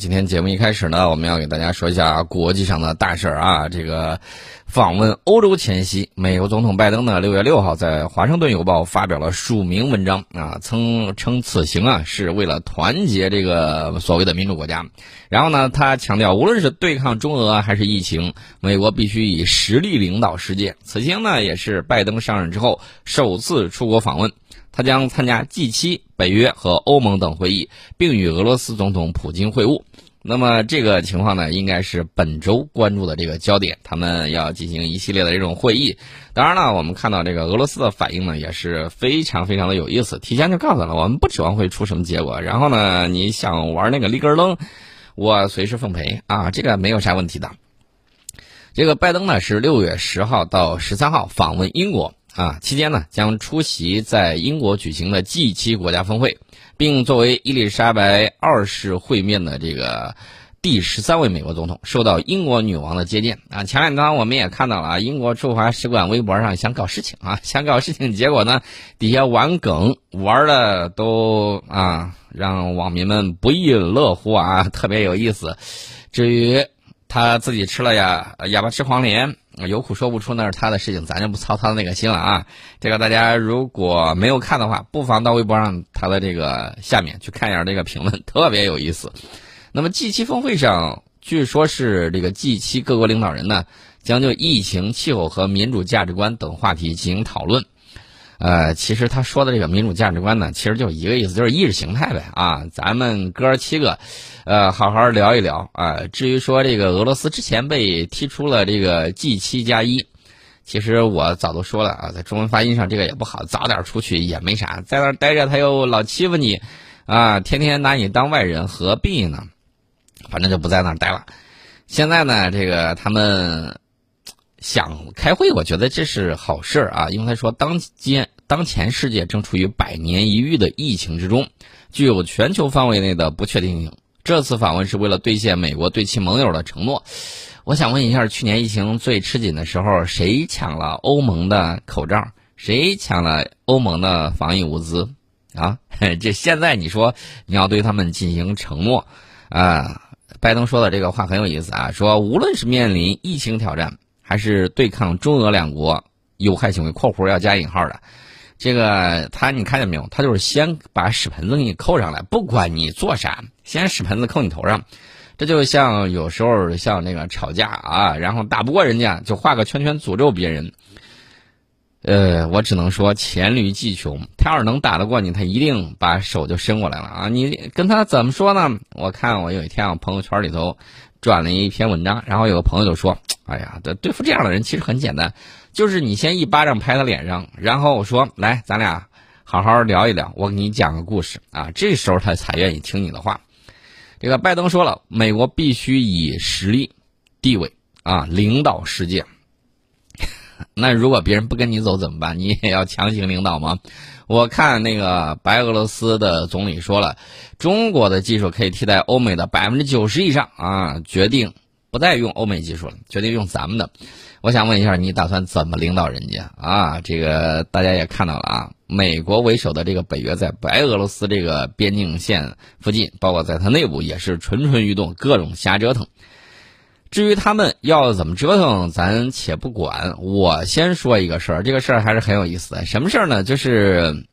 今天节目一开始呢，我们要给大家说一下国际上的大事儿啊。这个访问欧洲前夕，美国总统拜登呢，六月六号在《华盛顿邮报》发表了署名文章啊，称称此行啊是为了团结这个所谓的民主国家。然后呢，他强调，无论是对抗中俄还是疫情，美国必须以实力领导世界。此行呢，也是拜登上任之后首次出国访问。他将参加 G7、北约和欧盟等会议，并与俄罗斯总统普京会晤。那么这个情况呢，应该是本周关注的这个焦点。他们要进行一系列的这种会议。当然了，我们看到这个俄罗斯的反应呢，也是非常非常的有意思。提前就告诉了我们，不指望会出什么结果。然后呢，你想玩那个立根楞，我随时奉陪啊，这个没有啥问题的。这个拜登呢，是六月十号到十三号访问英国。啊，期间呢将出席在英国举行的 G7 国家峰会，并作为伊丽莎白二世会面的这个第十三位美国总统，受到英国女王的接见。啊，前两天我们也看到了啊，英国驻华使馆微博上想搞事情啊，想搞事情，结果呢底下玩梗玩的都啊让网民们不亦乐乎啊，特别有意思。至于他自己吃了呀哑巴吃黄连。有苦说不出，那是他的事情，咱就不操他那个心了啊。这个大家如果没有看的话，不妨到微博上他的这个下面去看一下这个评论，特别有意思。那么 G7 峰会上，据说是这个 G7 各国领导人呢，将就疫情、气候和民主价值观等话题进行讨论。呃，其实他说的这个民主价值观呢，其实就一个意思，就是意识形态呗啊。咱们哥七个，呃，好好聊一聊啊。至于说这个俄罗斯之前被踢出了这个 G 七加一，其实我早都说了啊，在中文发音上这个也不好，早点出去也没啥，在那待着他又老欺负你，啊，天天拿你当外人，何必呢？反正就不在那儿待了。现在呢，这个他们。想开会，我觉得这是好事儿啊，因为他说，当今当前世界正处于百年一遇的疫情之中，具有全球范围内的不确定性。这次访问是为了兑现美国对其盟友的承诺。我想问一下，去年疫情最吃紧的时候，谁抢了欧盟的口罩？谁抢了欧盟的防疫物资？啊，这现在你说你要对他们进行承诺啊？拜登说的这个话很有意思啊，说无论是面临疫情挑战。还是对抗中俄两国有害行为（括弧要加引号的），这个他你看见没有？他就是先把屎盆子给你扣上来，不管你做啥，先屎盆子扣你头上。这就像有时候像那个吵架啊，然后打不过人家，就画个圈圈诅咒别人。呃，我只能说黔驴技穷，他要是能打得过你，他一定把手就伸过来了啊！你跟他怎么说呢？我看我有一天我朋友圈里头转了一篇文章，然后有个朋友就说。哎呀，对对付这样的人其实很简单，就是你先一巴掌拍他脸上，然后我说来，咱俩好好聊一聊，我给你讲个故事啊。这时候他才愿意听你的话。这个拜登说了，美国必须以实力、地位啊领导世界。那如果别人不跟你走怎么办？你也要强行领导吗？我看那个白俄罗斯的总理说了，中国的技术可以替代欧美的百分之九十以上啊，决定。不再用欧美技术了，决定用咱们的。我想问一下，你打算怎么领导人家啊？这个大家也看到了啊，美国为首的这个北约在白俄罗斯这个边境线附近，包括在它内部也是蠢蠢欲动，各种瞎折腾。至于他们要怎么折腾，咱且不管。我先说一个事儿，这个事儿还是很有意思的。什么事儿呢？就是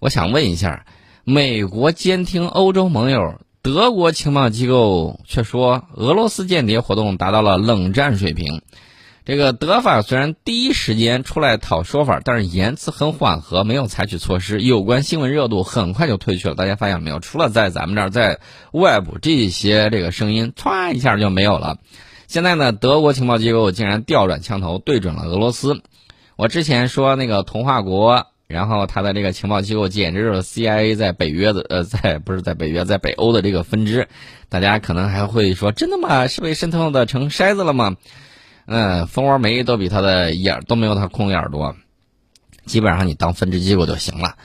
我想问一下，美国监听欧洲盟友。德国情报机构却说，俄罗斯间谍活动达到了冷战水平。这个德法虽然第一时间出来讨说法，但是言辞很缓和，没有采取措施。有关新闻热度很快就退去了。大家发现没有？除了在咱们这儿，在外部这些这个声音，歘一下就没有了。现在呢，德国情报机构竟然调转枪头，对准了俄罗斯。我之前说那个童话国。然后他的这个情报机构简直就是 CIA 在北约的呃，在不是在北约，在北欧的这个分支，大家可能还会说真的吗？是被渗透的成筛子了吗？嗯，蜂窝煤都比它的眼都没有它空眼多，基本上你当分支机构就行了。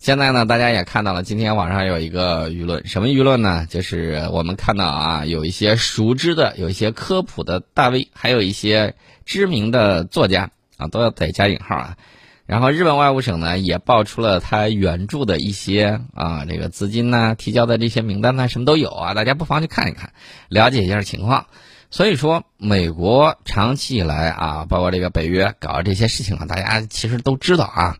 现在呢，大家也看到了，今天网上有一个舆论，什么舆论呢？就是我们看到啊，有一些熟知的，有一些科普的大 V，还有一些知名的作家啊，都要得加引号啊。然后日本外务省呢也爆出了他援助的一些啊这个资金呐提交的这些名单呐什么都有啊，大家不妨去看一看，了解一下情况。所以说，美国长期以来啊，包括这个北约搞这些事情啊，大家其实都知道啊。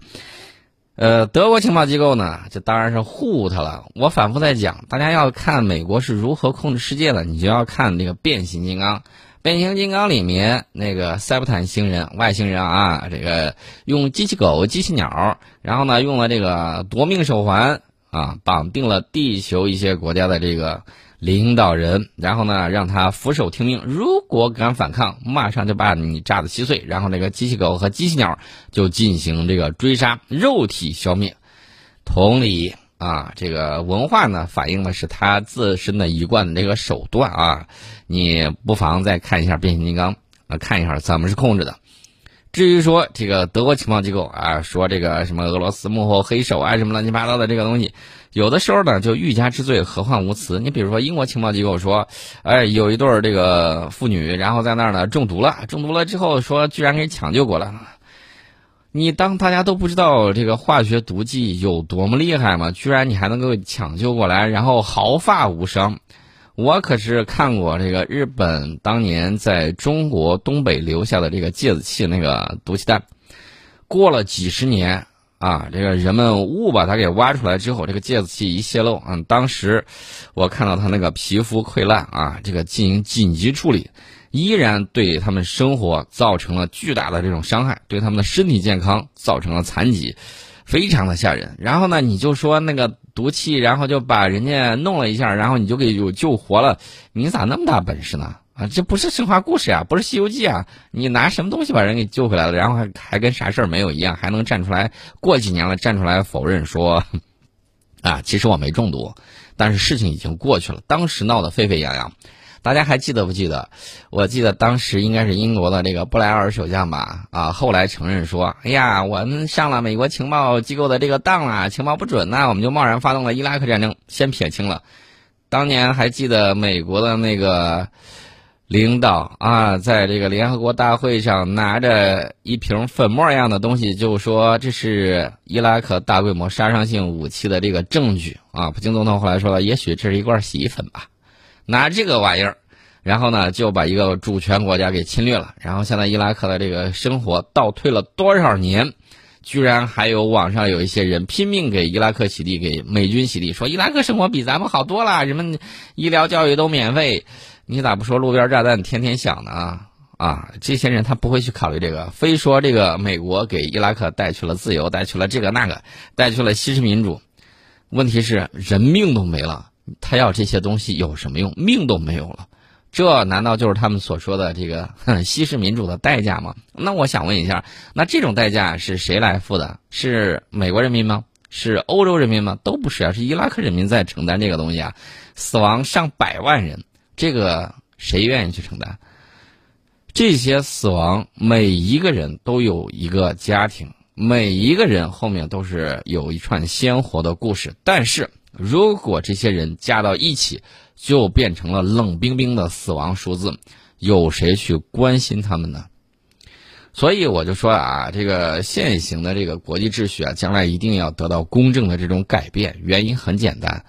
呃，德国情报机构呢，就当然是护他了。我反复在讲，大家要看美国是如何控制世界的，你就要看那个变形金刚。变形金刚里面那个塞伯坦星人、外星人啊，这个用机器狗、机器鸟，然后呢用了这个夺命手环啊，绑定了地球一些国家的这个。领导人，然后呢，让他俯首听命。如果敢反抗，马上就把你炸得稀碎。然后那个机器狗和机器鸟就进行这个追杀，肉体消灭。同理啊，这个文化呢，反映的是他自身的一贯的这个手段啊。你不妨再看一下变形金刚啊，看一下怎么是控制的。至于说这个德国情报机构啊，说这个什么俄罗斯幕后黑手啊，什么乱七八糟的这个东西，有的时候呢就欲加之罪，何患无辞？你比如说英国情报机构说，哎，有一对儿这个妇女，然后在那儿呢中毒了，中毒了之后说居然给抢救过来了。你当大家都不知道这个化学毒剂有多么厉害吗？居然你还能够抢救过来，然后毫发无伤。我可是看过这个日本当年在中国东北留下的这个芥子气那个毒气弹，过了几十年啊，这个人们误把它给挖出来之后，这个芥子气一泄露，嗯，当时我看到他那个皮肤溃烂啊，这个进行紧急处理，依然对他们生活造成了巨大的这种伤害，对他们的身体健康造成了残疾。非常的吓人，然后呢，你就说那个毒气，然后就把人家弄了一下，然后你就给有救活了，你咋那么大本事呢？啊，这不是神话故事啊，不是《西游记》啊，你拿什么东西把人给救回来了，然后还还跟啥事儿没有一样，还能站出来？过几年了站出来否认说，啊，其实我没中毒，但是事情已经过去了，当时闹得沸沸扬扬。大家还记得不记得？我记得当时应该是英国的这个布莱尔首相吧？啊，后来承认说：“哎呀，我们上了美国情报机构的这个当了，情报不准呐，我们就贸然发动了伊拉克战争。”先撇清了。当年还记得美国的那个领导啊，在这个联合国大会上拿着一瓶粉末一样的东西，就说这是伊拉克大规模杀伤性武器的这个证据啊。普京总统后来说了，也许这是一罐洗衣粉吧。拿这个玩意儿，然后呢就把一个主权国家给侵略了。然后现在伊拉克的这个生活倒退了多少年？居然还有网上有一些人拼命给伊拉克洗地，给美军洗地，说伊拉克生活比咱们好多了，人们医疗教育都免费。你咋不说路边炸弹天天响呢？啊，这些人他不会去考虑这个，非说这个美国给伊拉克带去了自由，带去了这个那个，带去了西式民主。问题是人命都没了。他要这些东西有什么用？命都没有了，这难道就是他们所说的这个西式民主的代价吗？那我想问一下，那这种代价是谁来付的？是美国人民吗？是欧洲人民吗？都不是啊，是伊拉克人民在承担这个东西啊，死亡上百万人，这个谁愿意去承担？这些死亡，每一个人都有一个家庭，每一个人后面都是有一串鲜活的故事，但是。如果这些人加到一起，就变成了冷冰冰的死亡数字，有谁去关心他们呢？所以我就说啊，这个现行的这个国际秩序啊，将来一定要得到公正的这种改变。原因很简单，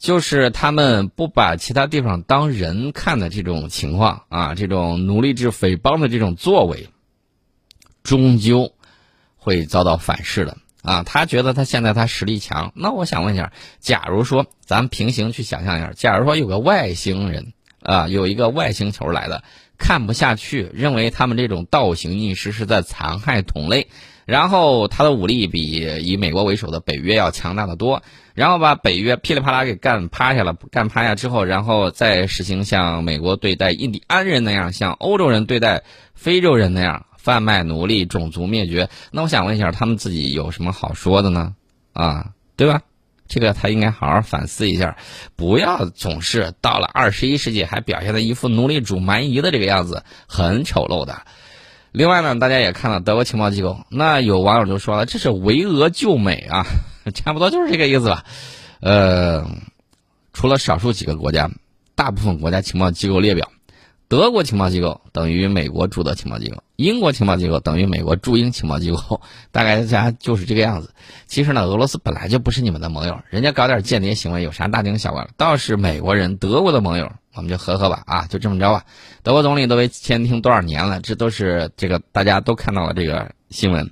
就是他们不把其他地方当人看的这种情况啊，这种奴隶制匪帮的这种作为，终究会遭到反噬的。啊，他觉得他现在他实力强，那我想问一下，假如说咱们平行去想象一下，假如说有个外星人啊，有一个外星球来的，看不下去，认为他们这种倒行逆施是在残害同类，然后他的武力比以美国为首的北约要强大的多，然后把北约噼里啪啦给干趴下了，干趴下之后，然后再实行像美国对待印第安人那样，像欧洲人对待非洲人那样。贩卖奴隶、种族灭绝，那我想问一下，他们自己有什么好说的呢？啊，对吧？这个他应该好好反思一下，不要总是到了二十一世纪还表现的一副奴隶主蛮夷的这个样子，很丑陋的。另外呢，大家也看到德国情报机构，那有网友就说了，这是围俄救美啊，差不多就是这个意思吧。呃，除了少数几个国家，大部分国家情报机构列表。德国情报机构等于美国驻德情报机构，英国情报机构等于美国驻英情报机构，大概大家就是这个样子。其实呢，俄罗斯本来就不是你们的盟友，人家搞点间谍行为有啥大惊小怪的？倒是美国人、德国的盟友，我们就和和吧，啊，就这么着吧。德国总理都被监听多少年了？这都是这个大家都看到了这个新闻，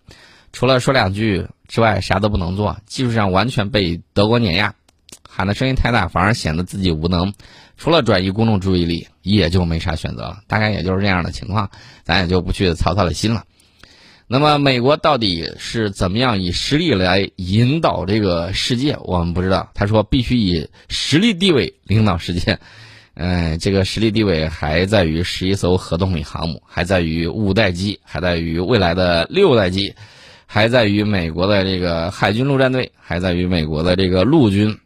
除了说两句之外，啥都不能做，技术上完全被德国碾压，喊的声音太大，反而显得自己无能。除了转移公众注意力，也就没啥选择了。大概也就是这样的情况，咱也就不去操他的心了。那么，美国到底是怎么样以实力来引导这个世界？我们不知道。他说必须以实力地位领导世界。嗯，这个实力地位还在于十一艘核动力航母，还在于五代机，还在于未来的六代机，还在于美国的这个海军陆战队，还在于美国的这个陆军，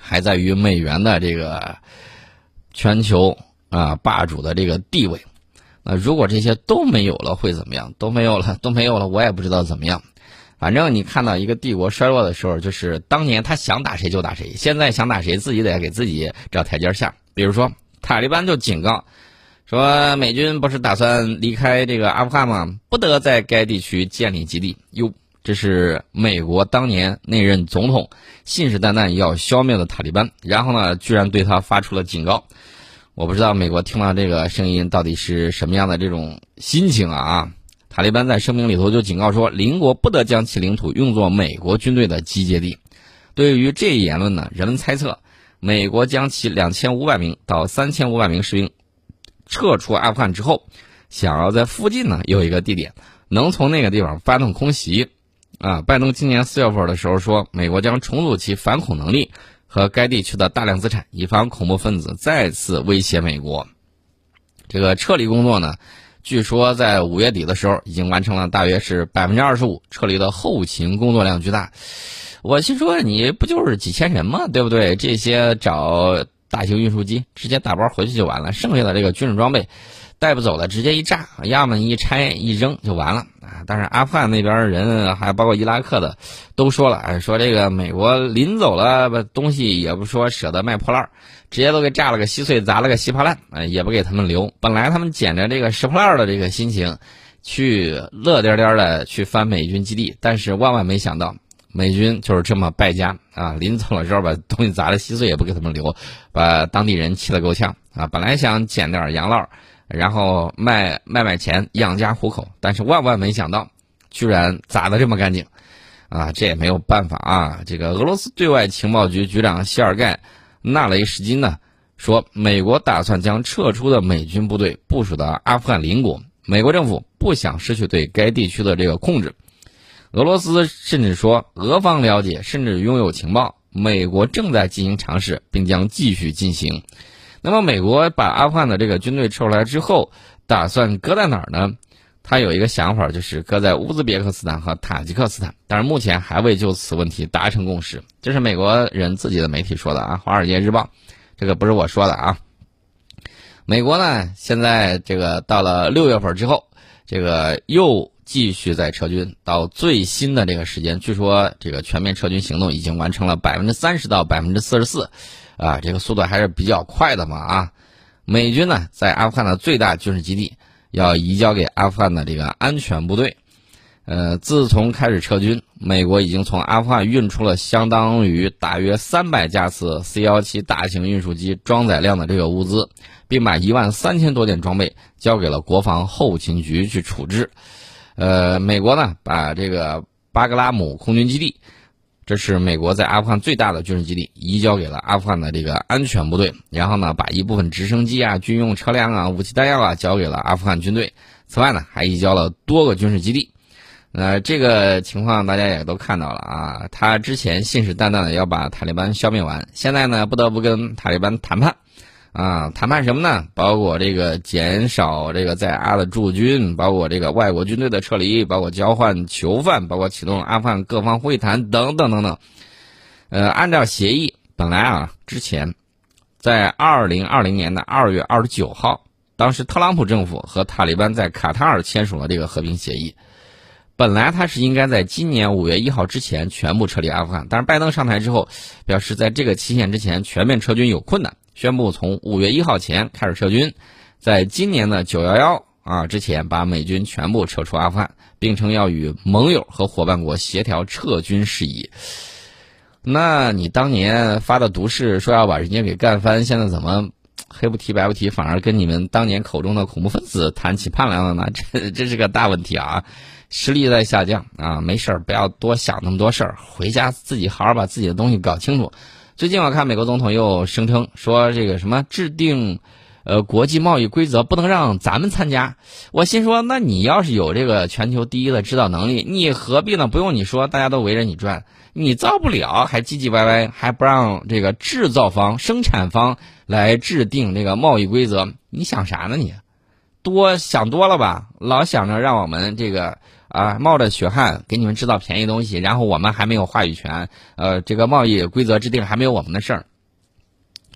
还在于美元的这个。全球啊霸主的这个地位，那如果这些都没有了，会怎么样？都没有了，都没有了，我也不知道怎么样。反正你看到一个帝国衰落的时候，就是当年他想打谁就打谁，现在想打谁自己得给自己找台阶下。比如说塔利班就警告说，美军不是打算离开这个阿富汗吗？不得在该地区建立基地。哟，这是美国当年那任总统信誓旦旦要消灭的塔利班，然后呢，居然对他发出了警告。我不知道美国听到这个声音到底是什么样的这种心情啊！塔利班在声明里头就警告说，邻国不得将其领土用作美国军队的集结地。对于这一言论呢，人们猜测，美国将其两千五百名到三千五百名士兵撤出阿富汗之后，想要在附近呢有一个地点，能从那个地方发动空袭。啊，拜登今年四月份的时候说，美国将重组其反恐能力。和该地区的大量资产，以防恐怖分子再次威胁美国。这个撤离工作呢，据说在五月底的时候已经完成了，大约是百分之二十五。撤离的后勤工作量巨大，我心说你不就是几千人吗？对不对？这些找大型运输机直接打包回去就完了，剩下的这个军事装备。带不走的，直接一炸，要么一拆一扔就完了！但是阿富汗那边人，还包括伊拉克的，都说了，说这个美国临走了，把东西也不说舍得卖破烂直接都给炸了个稀碎，砸了个稀巴烂，也不给他们留。本来他们捡着这个拾破烂的这个心情，去乐颠颠的去翻美军基地，但是万万没想到，美军就是这么败家啊！临走了之后，把东西砸的稀碎，也不给他们留，把当地人气得够呛啊！本来想捡点洋烙。然后卖卖卖钱养家糊口，但是万万没想到，居然砸得这么干净，啊，这也没有办法啊。这个俄罗斯对外情报局局长谢尔盖·纳雷什金呢说，美国打算将撤出的美军部队部署到阿富汗邻国，美国政府不想失去对该地区的这个控制。俄罗斯甚至说，俄方了解甚至拥有情报，美国正在进行尝试，并将继续进行。那么，美国把阿富汗的这个军队撤出来之后，打算搁在哪儿呢？他有一个想法，就是搁在乌兹别克斯坦和塔吉克斯坦，但是目前还未就此问题达成共识。这是美国人自己的媒体说的啊，《华尔街日报》，这个不是我说的啊。美国呢，现在这个到了六月份之后，这个又继续在撤军，到最新的这个时间，据说这个全面撤军行动已经完成了百分之三十到百分之四十四。啊，这个速度还是比较快的嘛啊！美军呢，在阿富汗的最大军事基地要移交给阿富汗的这个安全部队。呃，自从开始撤军，美国已经从阿富汗运出了相当于大约三百架次 C 幺七大型运输机装载量的这个物资，并把一万三千多件装备交给了国防后勤局去处置。呃，美国呢，把这个巴格拉姆空军基地。这是美国在阿富汗最大的军事基地，移交给了阿富汗的这个安全部队。然后呢，把一部分直升机啊、军用车辆啊、武器弹药啊交给了阿富汗军队。此外呢，还移交了多个军事基地。呃，这个情况大家也都看到了啊。他之前信誓旦旦的要把塔利班消灭完，现在呢，不得不跟塔利班谈判。啊，谈判什么呢？包括这个减少这个在阿的驻军，包括这个外国军队的撤离，包括交换囚犯，包括启动阿富汗各方会谈等等等等。呃，按照协议，本来啊，之前在二零二零年的二月二十九号，当时特朗普政府和塔利班在卡塔尔签署了这个和平协议。本来他是应该在今年五月一号之前全部撤离阿富汗，但是拜登上台之后，表示在这个期限之前全面撤军有困难。宣布从五月一号前开始撤军，在今年的九幺幺啊之前，把美军全部撤出阿富汗，并称要与盟友和伙伴国协调撤军事宜。那你当年发的毒誓说要把人家给干翻，现在怎么黑不提白不提，反而跟你们当年口中的恐怖分子谈起盼来了呢？这这是个大问题啊！实力在下降啊，没事儿，不要多想那么多事儿，回家自己好好把自己的东西搞清楚。最近我看美国总统又声称说这个什么制定，呃，国际贸易规则不能让咱们参加。我心说，那你要是有这个全球第一的指导能力，你何必呢？不用你说，大家都围着你转。你造不了，还唧唧歪歪，还不让这个制造方、生产方来制定这个贸易规则，你想啥呢？你多想多了吧？老想着让我们这个啊冒着血汗给你们制造便宜东西，然后我们还没有话语权，呃，这个贸易规则制定还没有我们的事儿，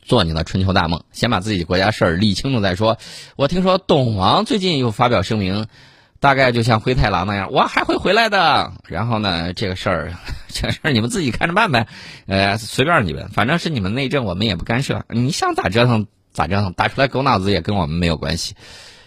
做你的春秋大梦，先把自己国家事儿理清楚再说。我听说董王最近又发表声明。大概就像灰太狼那样，我还会回来的。然后呢，这个事儿，这个事儿你们自己看着办呗，呃，随便你们，反正是你们内政，我们也不干涉。你想咋折腾咋折腾，打出来狗脑子也跟我们没有关系。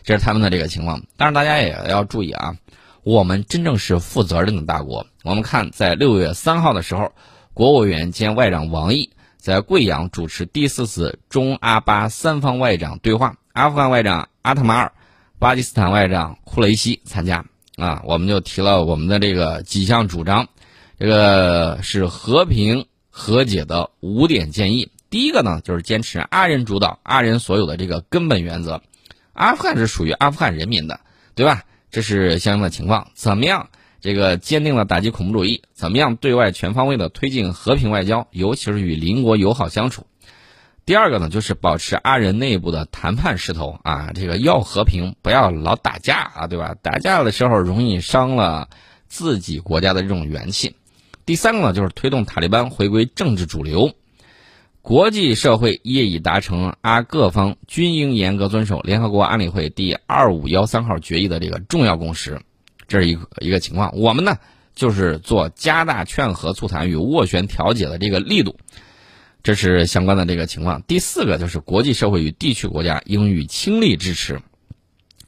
这是他们的这个情况。但是大家也要注意啊，我们真正是负责任的大国。我们看，在六月三号的时候，国务委员兼外长王毅在贵阳主持第四次中阿巴三方外长对话，阿富汗外长阿特马尔。巴基斯坦外长库雷西参加啊，我们就提了我们的这个几项主张，这个是和平和解的五点建议。第一个呢，就是坚持阿人主导、阿人所有的这个根本原则。阿富汗是属于阿富汗人民的，对吧？这是相应的情况。怎么样？这个坚定的打击恐怖主义？怎么样？对外全方位的推进和平外交，尤其是与邻国友好相处。第二个呢，就是保持阿人内部的谈判势头啊，这个要和平，不要老打架啊，对吧？打架的时候容易伤了自己国家的这种元气。第三个呢，就是推动塔利班回归政治主流。国际社会业已达成阿各方均应严格遵守联合国安理会第二五幺三号决议的这个重要共识，这是一个一个情况。我们呢，就是做加大劝和促谈与斡旋调解的这个力度。这是相关的这个情况。第四个就是国际社会与地区国家应予倾力支持。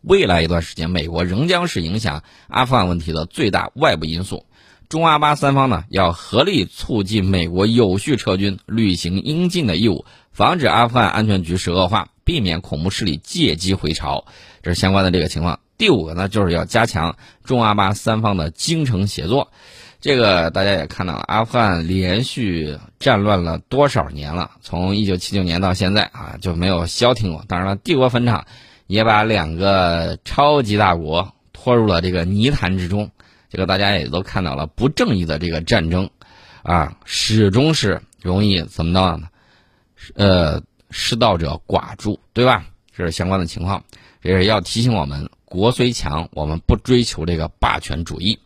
未来一段时间，美国仍将是影响阿富汗问题的最大外部因素。中阿巴三方呢，要合力促进美国有序撤军，履行应尽的义务，防止阿富汗安全局势恶化，避免恐怖势力借机回潮。这是相关的这个情况。第五个呢，就是要加强中阿巴三方的精诚协作。这个大家也看到了，阿富汗连续战乱了多少年了？从一九七九年到现在啊，就没有消停过。当然了，帝国坟场也把两个超级大国拖入了这个泥潭之中。这个大家也都看到了，不正义的这个战争啊，始终是容易怎么着呢？呃，失道者寡助，对吧？这是相关的情况，这是要提醒我们：国虽强，我们不追求这个霸权主义。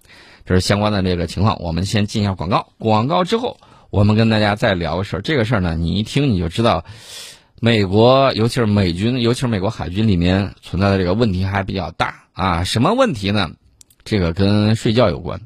这是相关的这个情况，我们先进一下广告。广告之后，我们跟大家再聊个事儿。这个事儿呢，你一听你就知道，美国尤其是美军，尤其是美国海军里面存在的这个问题还比较大啊。什么问题呢？这个跟睡觉有关。